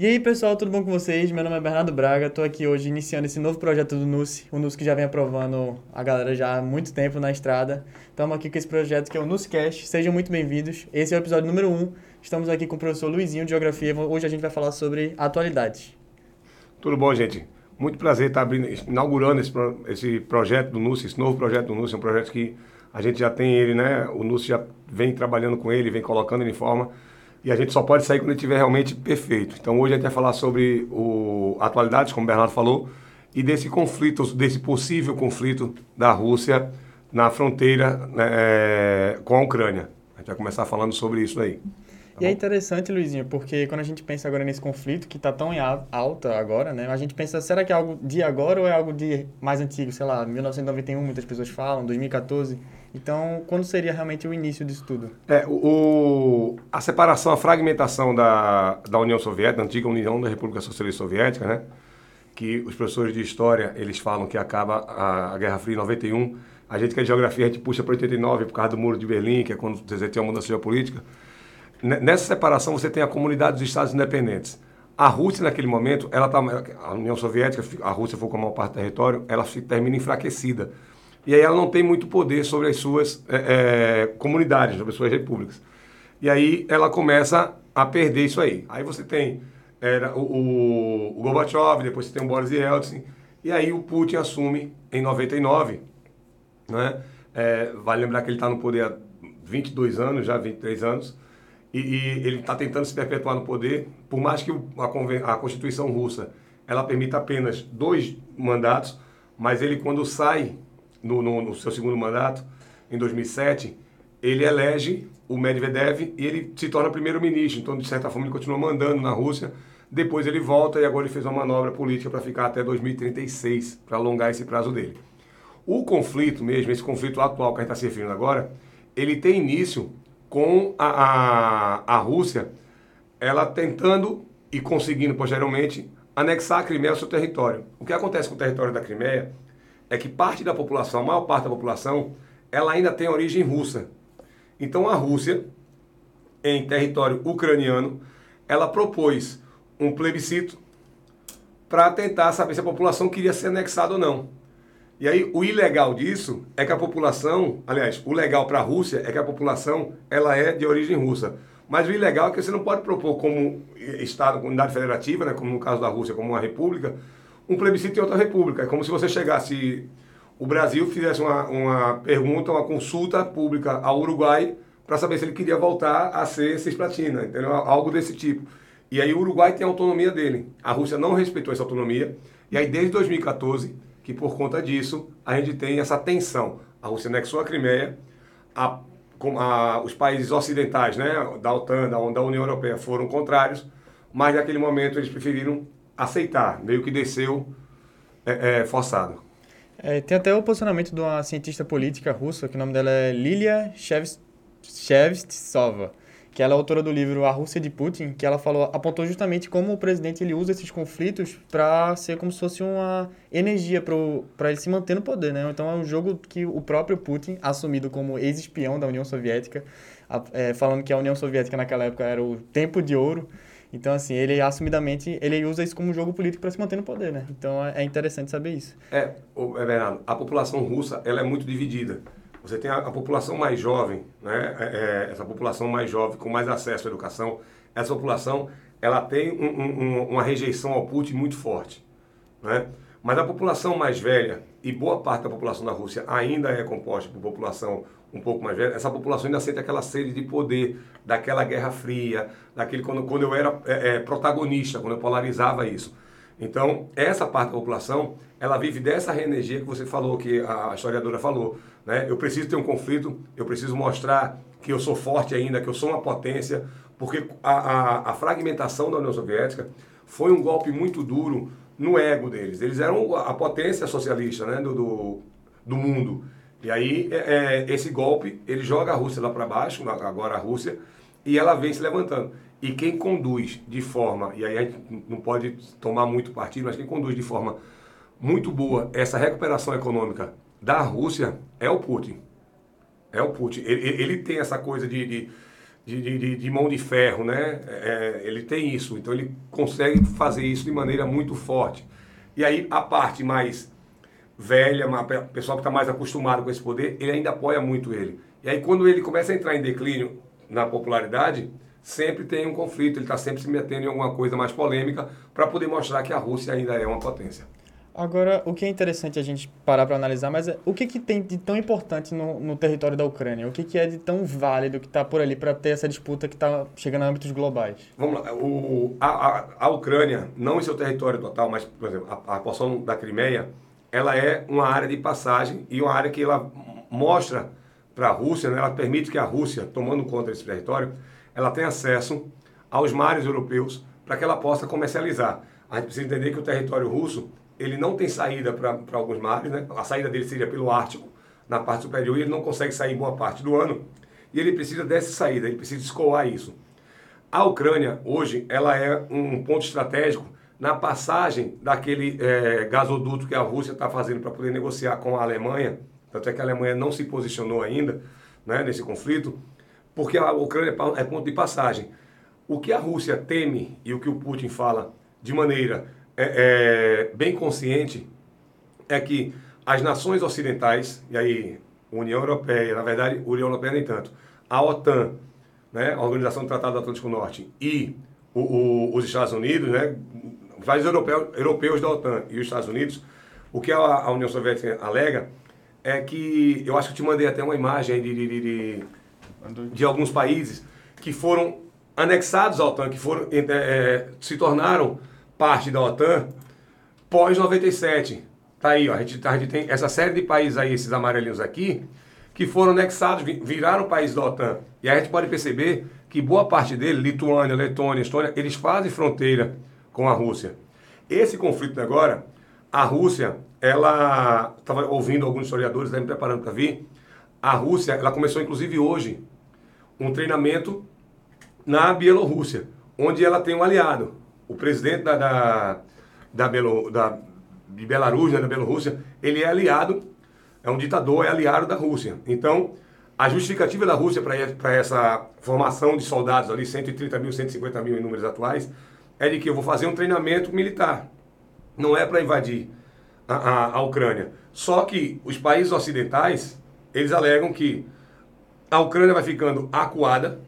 E aí, pessoal, tudo bom com vocês? Meu nome é Bernardo Braga, estou aqui hoje iniciando esse novo projeto do NUSI, o NUSI que já vem aprovando a galera já há muito tempo na estrada. Estamos aqui com esse projeto que é o NUSCast, sejam muito bem-vindos. Esse é o episódio número 1, um. estamos aqui com o professor Luizinho de Geografia, hoje a gente vai falar sobre atualidades. Tudo bom, gente? Muito prazer estar abrindo, inaugurando esse, esse projeto do NUSI, esse novo projeto do NUSI, é um projeto que a gente já tem ele, né? O NUSI já vem trabalhando com ele, vem colocando ele em forma e a gente só pode sair quando ele estiver realmente perfeito. Então hoje a gente vai falar sobre o, atualidades, como o Bernardo falou, e desse conflito, desse possível conflito da Rússia na fronteira né, é, com a Ucrânia. A gente vai começar falando sobre isso aí. Tá e é interessante, Luizinho, porque quando a gente pensa agora nesse conflito que está tão em alta agora, né? A gente pensa, será que é algo de agora ou é algo de mais antigo? Sei lá, 1991, muitas pessoas falam, 2014. Então, quando seria realmente o início disso tudo? É, o, a separação, a fragmentação da, da União Soviética, da antiga União da República Socialista Soviética, né? Que os professores de história, eles falam que acaba a, a Guerra Fria em 91. A gente que é de geografia, a gente puxa para 89 por causa do Muro de Berlim, que é quando você tem uma mudança geopolítica. Nessa separação, você tem a comunidade dos Estados independentes. A Rússia, naquele momento, ela tá, a União Soviética, a Rússia foi com a maior parte do território, ela termina enfraquecida. E aí ela não tem muito poder sobre as suas é, é, comunidades, sobre as suas repúblicas. E aí ela começa a perder isso aí. Aí você tem era, o, o, Gorbachev, depois você tem o Boris Yeltsin, e aí o Putin assume em 99. Né? É, vale lembrar que ele está no poder há 22 anos, já 23 anos, e, e ele está tentando se perpetuar no poder, por mais que a, a Constituição russa ela permita apenas dois mandatos, mas ele quando sai no, no, no seu segundo mandato, em 2007, ele elege o Medvedev e ele se torna primeiro-ministro. Então, de certa forma, ele continua mandando na Rússia. Depois ele volta e agora ele fez uma manobra política para ficar até 2036, para alongar esse prazo dele. O conflito mesmo, esse conflito atual que a gente está se referindo agora, ele tem início com a, a, a Rússia, ela tentando e conseguindo posteriormente anexar a Crimeia ao seu território. O que acontece com o território da Crimeia é que parte da população, a maior parte da população, ela ainda tem origem russa. Então a Rússia, em território ucraniano, ela propôs um plebiscito para tentar saber se a população queria ser anexada ou não. E aí o ilegal disso é que a população, aliás, o legal para a Rússia é que a população ela é de origem russa. Mas o ilegal é que você não pode propor como Estado, comunidade federativa, né, como no caso da Rússia, como uma república, um plebiscito em outra república. É como se você chegasse, o Brasil fizesse uma, uma pergunta, uma consulta pública ao Uruguai para saber se ele queria voltar a ser cisplatina, entendeu? Algo desse tipo. E aí o Uruguai tem a autonomia dele. A Rússia não respeitou essa autonomia. E aí desde 2014, que por conta disso, a gente tem essa tensão. A Rússia anexou a Crimeia, a, a, os países ocidentais, né, da OTAN, da, da União Europeia, foram contrários, mas naquele momento eles preferiram aceitar, meio que desceu é, é, forçado. É, tem até o posicionamento de uma cientista política russa, que o nome dela é Lilia Shevtsova, que ela é autora do livro A Rússia de Putin, que ela falou, apontou justamente como o presidente ele usa esses conflitos para ser como se fosse uma energia para ele se manter no poder, né? Então é um jogo que o próprio Putin, assumido como ex-espião da União Soviética, é, falando que a União Soviética naquela época era o tempo de ouro, então, assim, ele assumidamente, ele usa isso como um jogo político para se manter no poder, né? Então, é, é interessante saber isso. É, é Bernardo, a população russa, ela é muito dividida. Você tem a, a população mais jovem, né? É, é, essa população mais jovem, com mais acesso à educação, essa população, ela tem um, um, uma rejeição ao Putin muito forte, né? Mas a população mais velha, e boa parte da população da Rússia ainda é composta por população um pouco mais velha, essa população ainda sente aquela sede de poder, daquela Guerra Fria, daquele quando, quando eu era é, é, protagonista, quando eu polarizava isso. Então, essa parte da população, ela vive dessa energia que você falou, que a historiadora falou. Né? Eu preciso ter um conflito, eu preciso mostrar que eu sou forte ainda, que eu sou uma potência, porque a, a, a fragmentação da União Soviética foi um golpe muito duro no ego deles. Eles eram a potência socialista né, do, do, do mundo. E aí, é, é, esse golpe, ele joga a Rússia lá para baixo, agora a Rússia, e ela vem se levantando. E quem conduz de forma, e aí a gente não pode tomar muito partido, mas quem conduz de forma muito boa essa recuperação econômica da Rússia é o Putin. É o Putin. Ele, ele tem essa coisa de, de, de, de, de mão de ferro, né? É, ele tem isso, então ele consegue fazer isso de maneira muito forte. E aí a parte mais velha, o pessoal que está mais acostumado com esse poder, ele ainda apoia muito ele. E aí quando ele começa a entrar em declínio na popularidade, sempre tem um conflito, ele está sempre se metendo em alguma coisa mais polêmica para poder mostrar que a Rússia ainda é uma potência. Agora, o que é interessante a gente parar para analisar, mas é, o que, que tem de tão importante no, no território da Ucrânia? O que, que é de tão válido que está por ali para ter essa disputa que está chegando a âmbitos globais? Vamos lá. O, a, a, a, Ucrânia, não em seu território total, mas, por exemplo, a, a porção da Crimeia, ela é uma área de passagem e uma área que ela mostra para a Rússia, né, ela permite que a Rússia, tomando conta desse território, ela tenha acesso aos mares europeus para que ela possa comercializar. A gente precisa entender que o território russo ele não tem saída para alguns mares, né? a saída dele seria pelo Ártico, na parte superior, e ele não consegue sair boa parte do ano, e ele precisa dessa saída, ele precisa escoar isso. A Ucrânia, hoje, ela é um ponto estratégico na passagem daquele é, gasoduto que a Rússia está fazendo para poder negociar com a Alemanha, tanto é que a Alemanha não se posicionou ainda né, nesse conflito, porque a Ucrânia é ponto de passagem. O que a Rússia teme e o que o Putin fala de maneira é, é, bem consciente é que as nações ocidentais, e aí União Europeia, na verdade, União Europeia nem tanto, a OTAN, né, a Organização do Tratado do Atlântico Norte, e o, o, os Estados Unidos, né, os países europeus, europeus da OTAN e os Estados Unidos, o que a, a, União Soviética alega é que, eu acho que eu te mandei até uma imagem de, de, de, de, de alguns países que foram anexados à OTAN, que foram, é, se tornaram parte da OTAN pós-97. Tá aí, ó, a gente, a gente tem essa série de países aí, esses amarelinhos aqui, que foram anexados, viraram país da OTAN. E a gente pode perceber que boa parte dele, Lituânia, Letônia, Estônia, eles fazem fronteira com a Rússia. Esse conflito agora, a Rússia, ela estava ouvindo alguns historiadores, me preparando para vir. A Rússia, ela começou inclusive hoje um treinamento na Bielorrússia, onde ela tem um aliado, o presidente da, da, da, Belo, da de Belarus, né, da Bielorrússia, ele é aliado, é um ditador, é aliado da Rússia. Então, a justificativa da Rússia para essa formação de soldados ali, 130 mil, 150 mil em números atuais, é de que eu vou fazer um treinamento militar. Não é para invadir a, a, a Ucrânia. Só que os países ocidentais, eles alegam que a Ucrânia vai ficando acuada,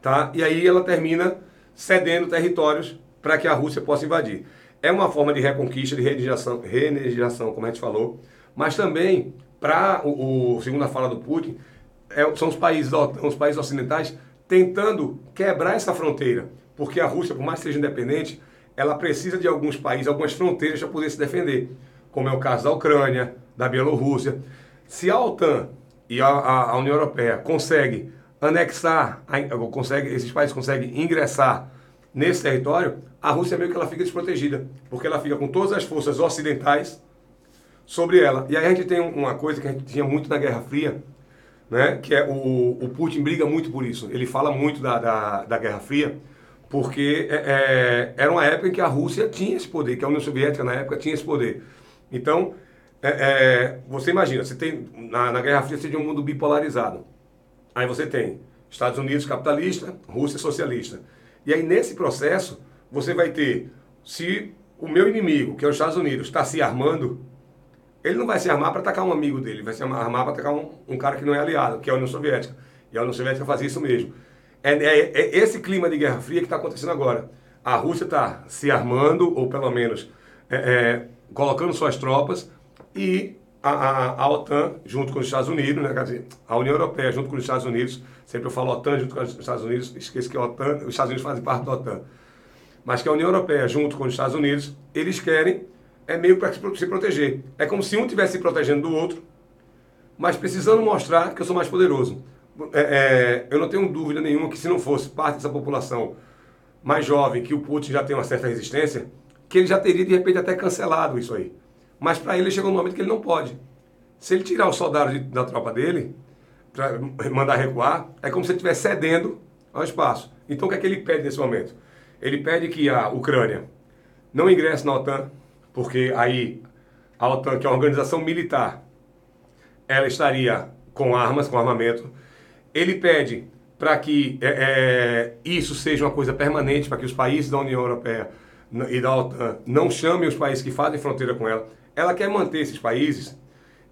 tá? E aí ela termina cedendo territórios para que a Rússia possa invadir. É uma forma de reconquista, de reenergização, como a gente falou, mas também, para o, o, segundo a fala do Putin, é, são os países, os países ocidentais tentando quebrar essa fronteira, porque a Rússia, por mais que seja independente, ela precisa de alguns países, algumas fronteiras para poder se defender, como é o caso da Ucrânia, da Bielorrússia. Se a OTAN e a, a, a União Europeia conseguem anexar, consegue, esses países conseguem ingressar nesse território, a Rússia meio que ela fica desprotegida, porque ela fica com todas as forças ocidentais sobre ela. E aí a gente tem uma coisa que a gente tinha muito na Guerra Fria, né, que é o, o Putin briga muito por isso. Ele fala muito da, da, da Guerra Fria, porque é, é, era uma época em que a Rússia tinha esse poder, que a União Soviética na época tinha esse poder. Então, é, é você imagina, você tem na, na Guerra Fria você tinha um mundo bipolarizado. Aí você tem Estados Unidos capitalista, Rússia socialista. E aí, nesse processo, você vai ter, se o meu inimigo, que é os Estados Unidos, está se armando, ele não vai se armar para atacar um amigo dele, vai se armar para atacar um, um, cara que não é aliado, que é a União Soviética. E a União Soviética fazia isso mesmo. É, é, é esse clima de Guerra Fria que está acontecendo agora. A Rússia está se armando, ou pelo menos é, é, colocando suas tropas, e a, a, a, OTAN, junto com os Estados Unidos, né, quer dizer, a União Europeia, junto com os Estados Unidos, sempre eu falo OTAN junto com os Estados Unidos, esqueço que a OTAN, os Estados Unidos fazem parte da OTAN, mas que a União Europeia, junto com os Estados Unidos, eles querem, é meio para se proteger. É como se um estivesse se protegendo do outro, mas precisando mostrar que eu sou mais poderoso. É, é, eu não tenho dúvida nenhuma que se não fosse parte dessa população mais jovem, que o Putin já tem uma certa resistência, que ele já teria de repente até cancelado isso aí. Mas para ele chegou um momento que ele não pode. Se ele tirar os soldados da tropa dele, para mandar recuar, é como se ele estivesse cedendo ao espaço. Então o que é que ele pede nesse momento? Ele pede que a Ucrânia não ingresse na OTAN, porque aí a OTAN, que é uma organização militar, ela estaria com armas, com armamento. Ele pede para que é, é, isso seja uma coisa permanente, para que os países da União Europeia e da OTAN não chamem os países que fazem fronteira com ela. Ela quer manter esses países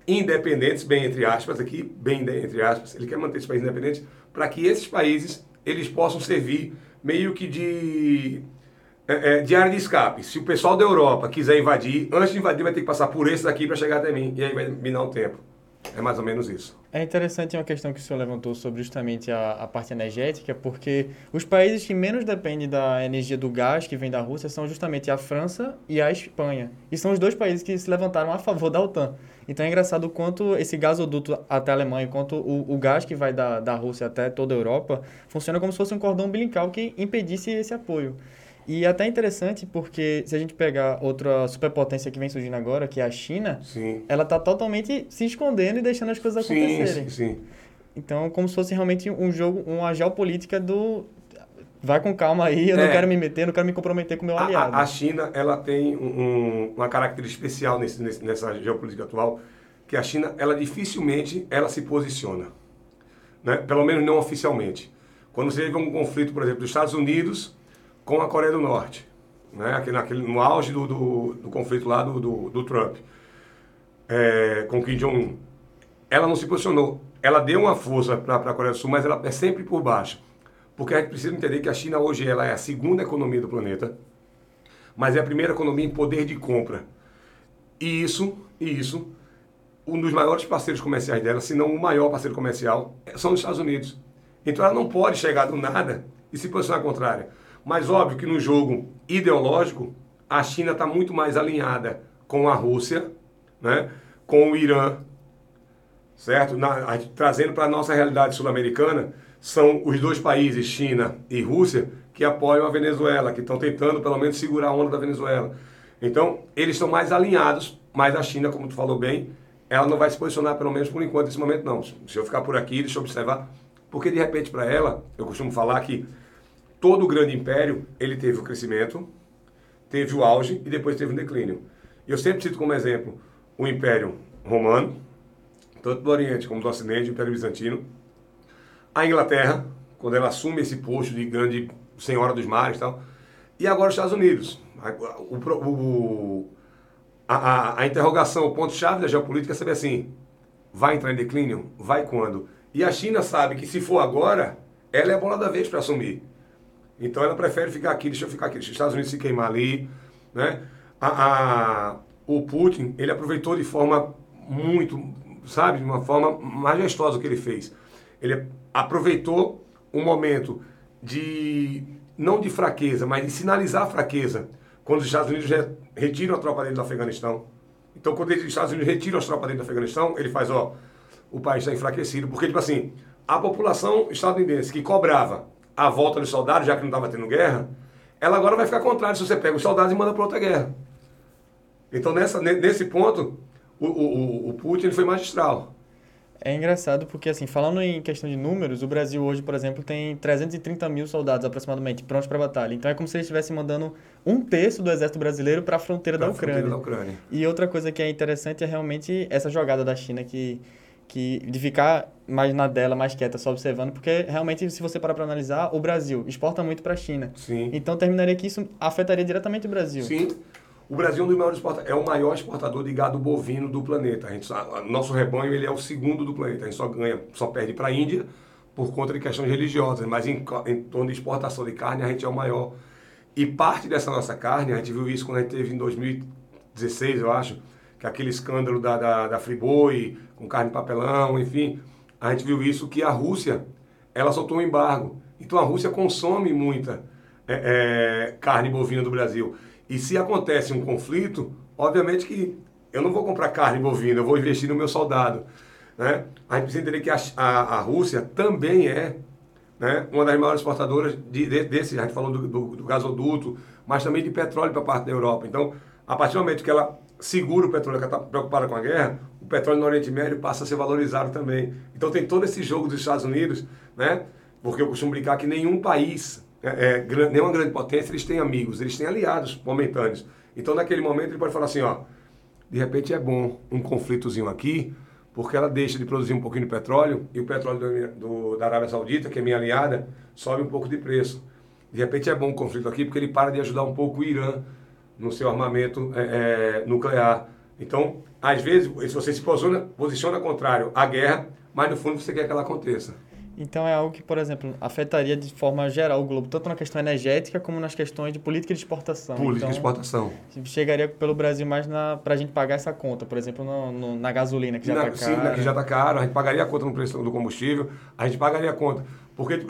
independentes, bem entre aspas aqui, bem entre aspas, ele quer manter esses países independentes para que esses países eles possam servir meio que de é, é, de área de escape. Se o pessoal da Europa quiser invadir, antes de invadir vai ter que passar por esses aqui para chegar até mim e aí vai dar um tempo. É mais ou menos isso. É interessante uma questão que o senhor levantou sobre justamente a, a parte energética, porque os países que menos dependem da energia do gás que vem da Rússia são justamente a França e a Espanha. E são os dois países que se levantaram a favor da OTAN. Então é engraçado o quanto esse gasoduto até a Alemanha, quanto o, o gás que vai da, da Rússia até toda a Europa, funciona como se fosse um cordão umbilical que impedisse esse apoio. E é até interessante porque se a gente pegar outra superpotência que vem surgindo agora, que é a China, sim. ela está totalmente se escondendo e deixando as coisas acontecerem. Sim, sim. Então, como se fosse realmente um jogo, uma geopolítica do vai com calma aí, eu é. não quero me meter, não quero me comprometer com o meu aliado. A, a China, ela tem um, uma característica especial nesse, nessa geopolítica atual, que a China, ela dificilmente ela se posiciona, né? pelo menos não oficialmente. Quando você vê um conflito, por exemplo, dos Estados Unidos com a Coreia do Norte, né? Aquele, naquele, no auge do, do, do conflito lá do, do, do Trump, é, com Kim Jong-un. Ela não se posicionou. Ela deu uma força para a Coreia do Sul, mas ela é sempre por baixo. Porque a gente precisa entender que a China hoje ela é a segunda economia do planeta, mas é a primeira economia em poder de compra. E isso, e isso, um dos maiores parceiros comerciais dela, se não o maior parceiro comercial, são os Estados Unidos. Então ela não pode chegar do nada e se posicionar contrária. Mas óbvio que no jogo ideológico, a China está muito mais alinhada com a Rússia, né? com o Irã, certo? Na, trazendo para a nossa realidade sul-americana, são os dois países, China e Rússia, que apoiam a Venezuela, que estão tentando pelo menos segurar a onda da Venezuela. Então, eles estão mais alinhados, mas a China, como tu falou bem, ela não vai se posicionar, pelo menos por enquanto, nesse momento não. Se eu ficar por aqui, deixa eu observar, porque de repente para ela, eu costumo falar que todo o grande império, ele teve o crescimento, teve o auge e depois teve o declínio. E eu sempre cito como exemplo o Império Romano, tanto do Oriente como do Ocidente, o Império Bizantino, a Inglaterra, quando ela assume esse posto de grande senhora dos mares e tal, e agora os Estados Unidos. O, o, a, a, a interrogação, o ponto-chave da geopolítica é saber assim, vai entrar em declínio? Vai quando? E a China sabe que se for agora, ela é a bola da vez para assumir. Então ela prefere ficar aqui, deixa eu ficar aqui, deixa os Estados Unidos se queimar ali, né? A, a, o Putin, ele aproveitou de forma muito, sabe, de uma forma majestosa o que ele fez. Ele aproveitou um momento de, não de fraqueza, mas de sinalizar fraqueza, quando os Estados Unidos retiram a tropa dele do Afeganistão. Então, quando os Estados Unidos retiram as tropas dele do Afeganistão, ele faz, ó, o país está enfraquecido, porque, tipo assim, a população estadunidense que cobrava a volta dos soldados, já que não estava tendo guerra, ela agora vai ficar contrária se você pega os soldados e manda para outra guerra. Então, nessa, nesse ponto, o, o, o Putin foi magistral. É engraçado porque, assim, falando em questão de números, o Brasil hoje, por exemplo, tem 330 mil soldados aproximadamente prontos para batalha. Então é como se eles estivessem mandando um terço do exército brasileiro para a fronteira, da Ucrânia. fronteira da Ucrânia. E outra coisa que é interessante é realmente essa jogada da China que que de ficar mais na dela, mais quieta, só observando, porque realmente, se você parar para analisar, o Brasil exporta muito para a China. Sim. Então, terminaria que isso afetaria diretamente o Brasil. Sim. O Brasil é um dos maiores é o maior exportador de gado bovino do planeta. A gente, a, nosso rebanho ele é o segundo do planeta. A gente só ganha, só perde para a Índia por conta de questões religiosas, mas em, em torno de exportação de carne a gente é o maior. E parte dessa nossa carne, a gente viu isso quando a gente teve em 2016, eu acho, que aquele escândalo da, da, da Friboi, com carne de papelão, enfim, a gente viu isso que a Rússia, ela soltou um embargo. Então a Rússia consome muita é, é, carne bovina do Brasil. E se acontece um conflito, obviamente que eu não vou comprar carne bovina, eu vou investir no meu soldado. Né? A gente precisa entender que a, a, a Rússia também é né, uma das maiores exportadoras de, de, desse, a gente falou do, do, do gasoduto, mas também de petróleo para parte da Europa. Então, a partir do momento que ela segura o petróleo, que está preocupada com a guerra, o petróleo no Oriente Médio passa a ser valorizado também. Então tem todo esse jogo dos Estados Unidos, né? Porque eu costumo brincar que nenhum país, é, é, nenhuma grande potência, eles têm amigos, eles têm aliados momentâneos. Então naquele momento ele pode falar assim, ó, de repente é bom um conflitozinho aqui, porque ela deixa de produzir um pouquinho de petróleo e o petróleo do, do, da Arábia Saudita, que é minha aliada, sobe um pouco de preço. De repente é bom o conflito aqui porque ele para de ajudar um pouco o Irã no seu armamento é, é, nuclear. Então, às vezes, se você se posiciona, posiciona contrário à guerra, mas no fundo você quer que ela aconteça. Então é algo que, por exemplo, afetaria de forma geral o globo, tanto na questão energética como nas questões de política de exportação. Política então, de exportação. Chegaria pelo Brasil mais para a gente pagar essa conta, por exemplo, no, no, na gasolina, que já está caro. Sim, que já está caro, a gente pagaria a conta no preço do combustível, a gente pagaria a conta. Porque,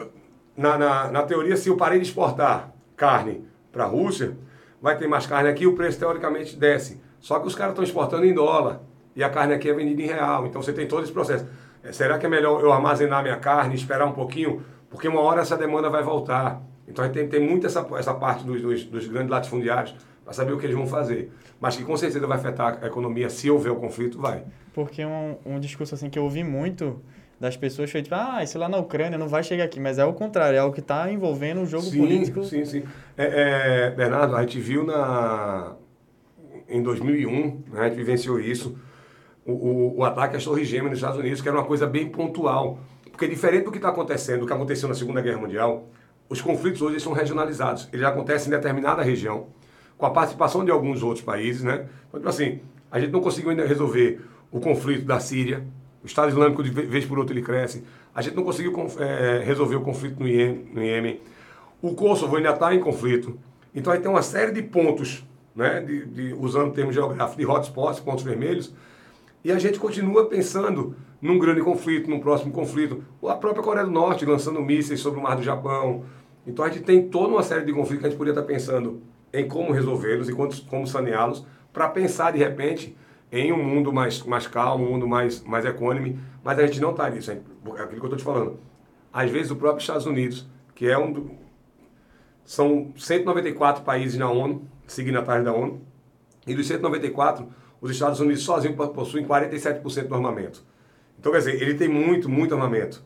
na, na, na teoria, se eu parei de exportar carne para a Rússia, vai ter mais carne aqui, o preço teoricamente desce. Só que os caras estão exportando em dólar e a carne aqui é vendida em real. Então você tem todo esse processo. É, será que é melhor eu armazenar minha carne, esperar um pouquinho? Porque uma hora essa demanda vai voltar. Então a gente tem, tem muito essa, essa parte dos, dos, dos grandes latifundiários para saber o que eles vão fazer. Mas que com certeza vai afetar a economia se houver o conflito, vai. Porque um, um discurso assim que eu ouvi muito das pessoas foi tipo, ah, isso lá na Ucrânia não vai chegar aqui, mas é o contrário, é o que está envolvendo o jogo sim, político. Sim, sim, é, é, Bernardo, a gente viu na, em 2001, né, a gente vivenciou isso, o, o, o ataque às Torres Gêmeas nos Estados Unidos, que era uma coisa bem pontual. Porque diferente do que está acontecendo, do que aconteceu na Segunda Guerra Mundial, os conflitos hoje são regionalizados. Eles acontecem em determinada região, com a participação de alguns outros países, né? Então, tipo assim, a gente não conseguiu ainda resolver o conflito da Síria, o Estado Islâmico de vez por outra ele cresce, a gente não conseguiu é, resolver o conflito no Iêmen, no Iêmen. o Kosovo ainda está em conflito. Então aí tem uma série de pontos, né, de, de, usando termos geográficos, de hotspots, pontos vermelhos, e a gente continua pensando num grande conflito, num próximo conflito. A própria Coreia do Norte lançando mísseis sobre o mar do Japão. Então a gente tem toda uma série de conflitos que a gente poderia estar pensando em como resolvê-los e como saneá-los, para pensar de repente em um mundo mais, mais calmo, um mundo mais, mais econômico, mas a gente não está nisso. É aquilo que eu estou te falando. Às vezes o próprio Estados Unidos, que é um do, são 194 países na ONU, signatários da ONU, e dos 194, os Estados Unidos sozinhos possuem 47% do armamento. Então, quer dizer, ele tem muito, muito armamento.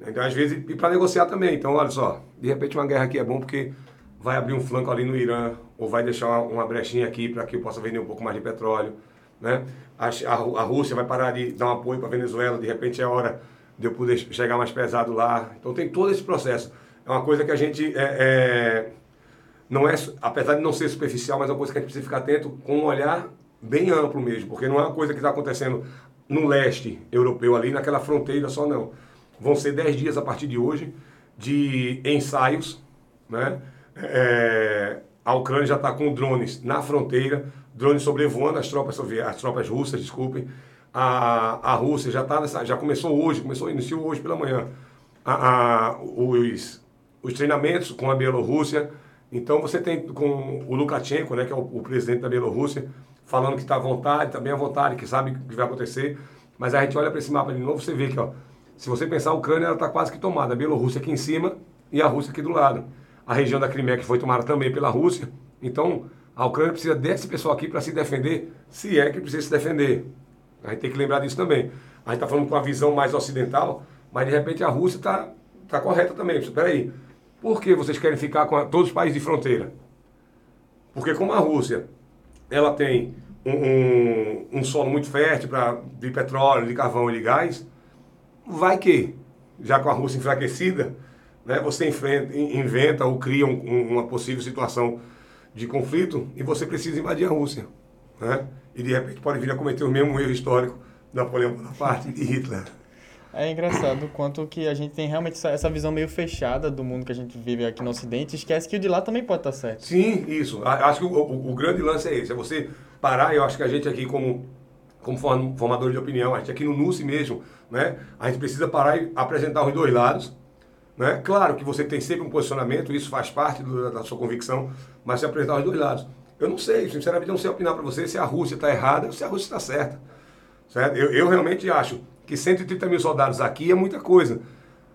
Então, às vezes, e para negociar também. Então, olha só, de repente uma guerra aqui é bom porque vai abrir um flanco ali no Irã, ou vai deixar uma, uma brechinha aqui para que eu possa vender um pouco mais de petróleo. Né? A, a, a Rússia vai parar de dar um apoio para a Venezuela, de repente é hora de eu poder chegar mais pesado lá. Então, tem todo esse processo. É uma coisa que a gente é, é, não é, apesar de não ser superficial, mas é uma coisa que a gente precisa ficar atento com um olhar bem amplo mesmo, porque não é uma coisa que está acontecendo no leste europeu ali, naquela fronteira só não. Vão ser 10 dias a partir de hoje de ensaios, né? É, a Ucrânia já está com drones na fronteira, drones sobrevoando as tropas as tropas russas, desculpem. A, a Rússia já tá nessa, já começou hoje, começou iniciou hoje pela manhã. A, a, os, os treinamentos com a Bielorrússia. Então você tem com o Lukashenko, né, que é o, o presidente da Bielorrússia, falando que está à vontade, está bem à vontade, que sabe o que vai acontecer. Mas a gente olha para esse mapa de novo, você vê que, ó, se você pensar, a Ucrânia está quase que tomada. A Bielorrússia aqui em cima e a Rússia aqui do lado. A região da Crimeia que foi tomada também pela Rússia. Então, a Ucrânia precisa desse pessoal aqui para se defender, se é que precisa se defender. A gente tem que lembrar disso também. A gente está falando com uma visão mais ocidental, mas de repente a Rússia está tá correta também. Espera aí, por que vocês querem ficar com a, todos os países de fronteira? Porque como a Rússia ela tem um, um, um solo muito fértil para de petróleo, de carvão e de gás, vai que, já com a Rússia enfraquecida, né, você enfrenta, inventa ou cria um, uma possível situação de conflito e você precisa invadir a Rússia. Né? E de repente pode vir a cometer o mesmo erro histórico de Napoleão Bonaparte e de Hitler. É engraçado o quanto que a gente tem realmente essa visão meio fechada do mundo que a gente vive aqui no Ocidente esquece que o de lá também pode estar certo. Sim, isso. Acho que o, o, o grande lance é esse, é você parar, eu acho que a gente aqui como, como formador de opinião, a gente aqui no NUSE mesmo, né, a gente precisa parar e apresentar os dois lados, né? Claro que você tem sempre um posicionamento, isso faz parte do, da sua convicção, mas você apresentar os dois lados. Eu não sei, sinceramente, não sei opinar para você se a Rússia está errada ou se a Rússia está certa. Certo? Eu, eu realmente acho que 130 mil soldados aqui é muita coisa.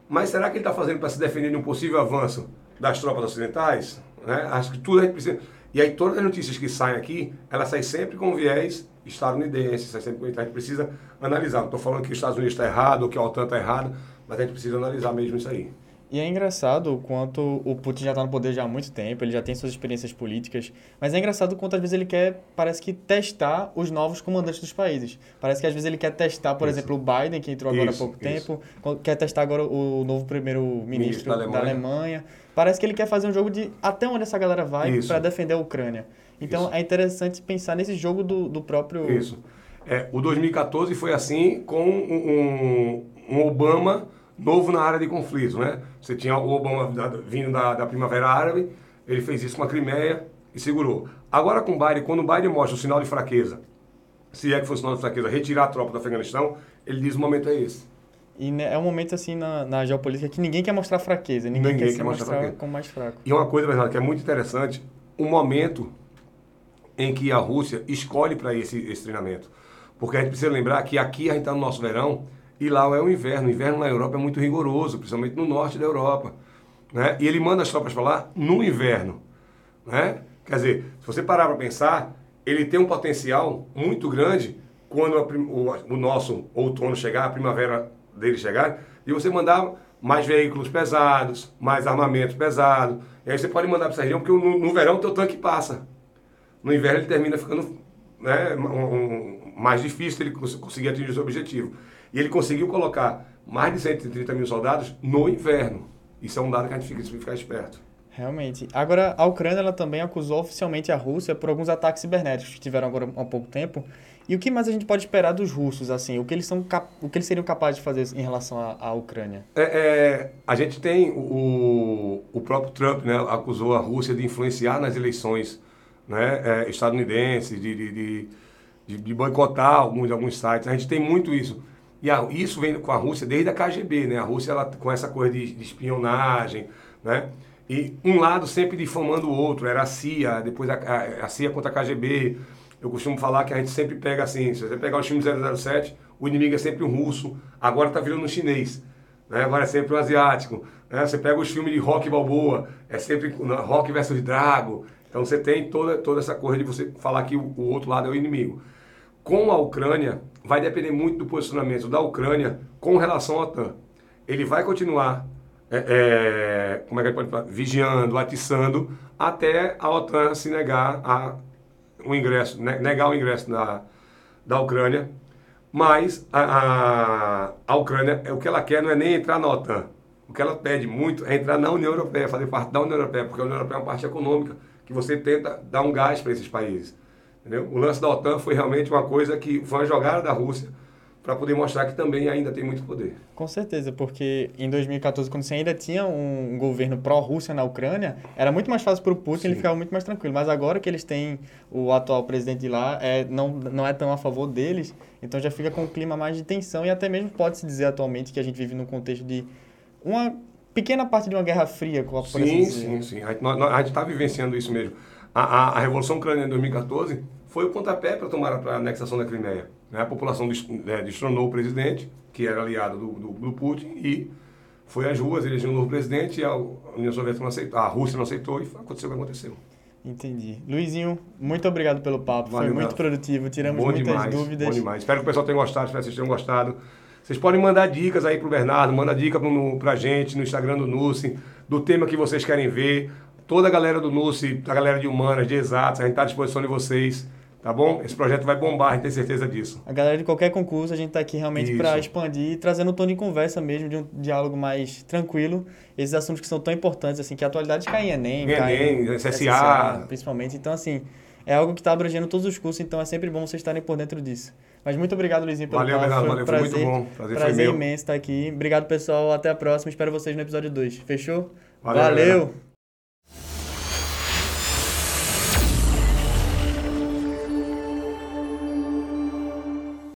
Mas será que ele está fazendo para se defender de um possível avanço das tropas ocidentais? Né? Acho que tudo a gente precisa. E aí todas as notícias que saem aqui, elas saem sempre com viés estadunidense, saem sempre com... a gente precisa analisar. Não estou falando que os Estados Unidos está errado ou que a OTAN está errada, mas a gente precisa analisar mesmo isso aí. E é engraçado o quanto o Putin já está no poder já há muito tempo, ele já tem suas experiências políticas, mas é engraçado o quanto às vezes ele quer, parece que, testar os novos comandantes dos países. Parece que às vezes ele quer testar, por isso. exemplo, o Biden, que entrou agora isso, há pouco isso. tempo, quer testar agora o novo primeiro-ministro da, da, Alemanha. Parece que ele quer fazer um jogo de até onde essa galera vai para defender a Ucrânia. Então é interessante pensar nesse jogo do, do próprio. Isso. É, o 2014 foi assim com um, um Obama novo na área de conflito, né? Você tinha o Obama vindo da, da Primavera Árabe, ele fez isso com a Crimeia e segurou. Agora com o Biden, quando o Biden mostra o sinal de fraqueza, se é que foi o sinal de fraqueza, retirar a tropa do Afeganistão, ele diz o momento é esse. E né, é um momento assim na, na geopolítica que ninguém quer mostrar fraqueza, ninguém, ninguém quer, quer mostrar, mostrar como mais fraco. E uma coisa, Bernardo, que é muito interessante, um momento em que a Rússia escolhe para esse, esse treinamento. Porque a gente precisa lembrar que aqui a gente está no nosso verão e lá é o inverno. O inverno na Europa é muito rigoroso, principalmente no norte da Europa. Né? E ele manda as tropas para lá no inverno. Né? Quer dizer, se você parar para pensar, ele tem um potencial muito grande quando o, o, nosso outono chegar, a primavera dele chegar, e você mandar mais veículos pesados, mais armamentos pesados. E aí você pode mandar para essa região, porque no, no verão o teu tanque passa. No inverno ele termina ficando né, um, um, mais difícil ele conseguir atingir o seu objetivo. E ele conseguiu colocar mais de 130 mil soldados no inverno. Isso é um dado que a gente fica, ficar esperto. Realmente. Agora, a Ucrânia ela também acusou oficialmente a Rússia por alguns ataques cibernéticos que tiveram agora há pouco tempo. E o que mais a gente pode esperar dos russos, assim? O que eles, são o que eles seriam capazes de fazer em relação à, à Ucrânia? É, é, a gente tem o, o próprio Trump, né, acusou a Rússia de influenciar nas eleições né, é, estadunidenses, de, de, de, de, boicotar alguns, alguns sites. A gente tem muito isso. E a, isso vem com a Rússia desde a KGB, né? A Rússia ela, com essa coisa de, de espionagem, né? E um lado sempre difamando o outro, era a CIA, depois a, a, a, CIA contra a KGB. Eu costumo falar que a gente sempre pega assim, se você pegar o filme 007, o inimigo é sempre um russo, agora está virando um chinês, né? agora é sempre um asiático. Né? Você pega os filmes de Rock Balboa, é sempre Rock versus Drago. Então você tem toda, toda essa coisa de você falar que o, o outro lado é o inimigo. Com a Ucrânia, vai depender muito do posicionamento da Ucrânia com relação à OTAN. Ele vai continuar é, é, como é que pode falar? vigiando, atiçando, até a OTAN se negar a, o ingresso, negar o ingresso da, da Ucrânia. Mas a, a, a Ucrânia, o que ela quer não é nem entrar na OTAN. O que ela pede muito é entrar na União Europeia, fazer parte da União Europeia, porque a União Europeia é uma parte econômica que você tenta dar um gás para esses países. Entendeu? O lance da OTAN foi realmente uma coisa que foi uma jogada da Rússia para poder mostrar que também ainda tem muito poder. Com certeza, porque em 2014, quando você ainda tinha um governo pró-Rússia na Ucrânia, era muito mais fácil para o Putin, Sim. ele ficava muito mais tranquilo. Mas agora que eles têm o atual presidente de lá, é, não, não é tão a favor deles, então já fica com um clima mais de tensão e até mesmo pode-se dizer atualmente que a gente vive num contexto de uma pequena parte de uma guerra fria, com a Sim, sim, sim. A gente está vivenciando isso mesmo. A, a, a Revolução Ucraniana em 2014 foi o pontapé para tomar a anexação da Crimeia. Né? A população é, destronou o presidente, que era aliado do, do, do, Putin, e foi às ruas, elegeu um novo presidente, e a União Soviética não aceitou, a Rússia não aceitou, e aconteceu o que aconteceu. Entendi. Luizinho, muito obrigado pelo papo, Valeu, foi muito produtivo, tiramos bom muitas demais, dúvidas. Bom demais. Espero que o pessoal tenha gostado, espero que vocês tenham gostado. Vocês podem mandar dicas aí pro Bernardo, manda dica pro, pra gente no Instagram do NUSI, do tema que vocês querem ver. Toda a galera do NUSI, a galera de humanas, de exatos, a gente está à disposição de vocês. Tá bom? Esse projeto vai bombar, a gente tem certeza disso. A galera de qualquer concurso, a gente está aqui realmente para expandir, trazendo um tom de conversa mesmo, de um diálogo mais tranquilo. Esses assuntos que são tão importantes, assim, que a atualidade cai em Enem, Enem, cai em SSA. SSA. Principalmente. Então, assim, é algo que está abrangendo todos os cursos, então é sempre bom vocês estarem por dentro disso. Mas muito obrigado, Luizinho, pelo Valeu, Bernardo, valeu, prazer, foi muito bom. Prazer, prazer imenso estar aqui. Obrigado, pessoal. Até a próxima. Espero vocês no episódio 2. Fechou? Valeu! valeu.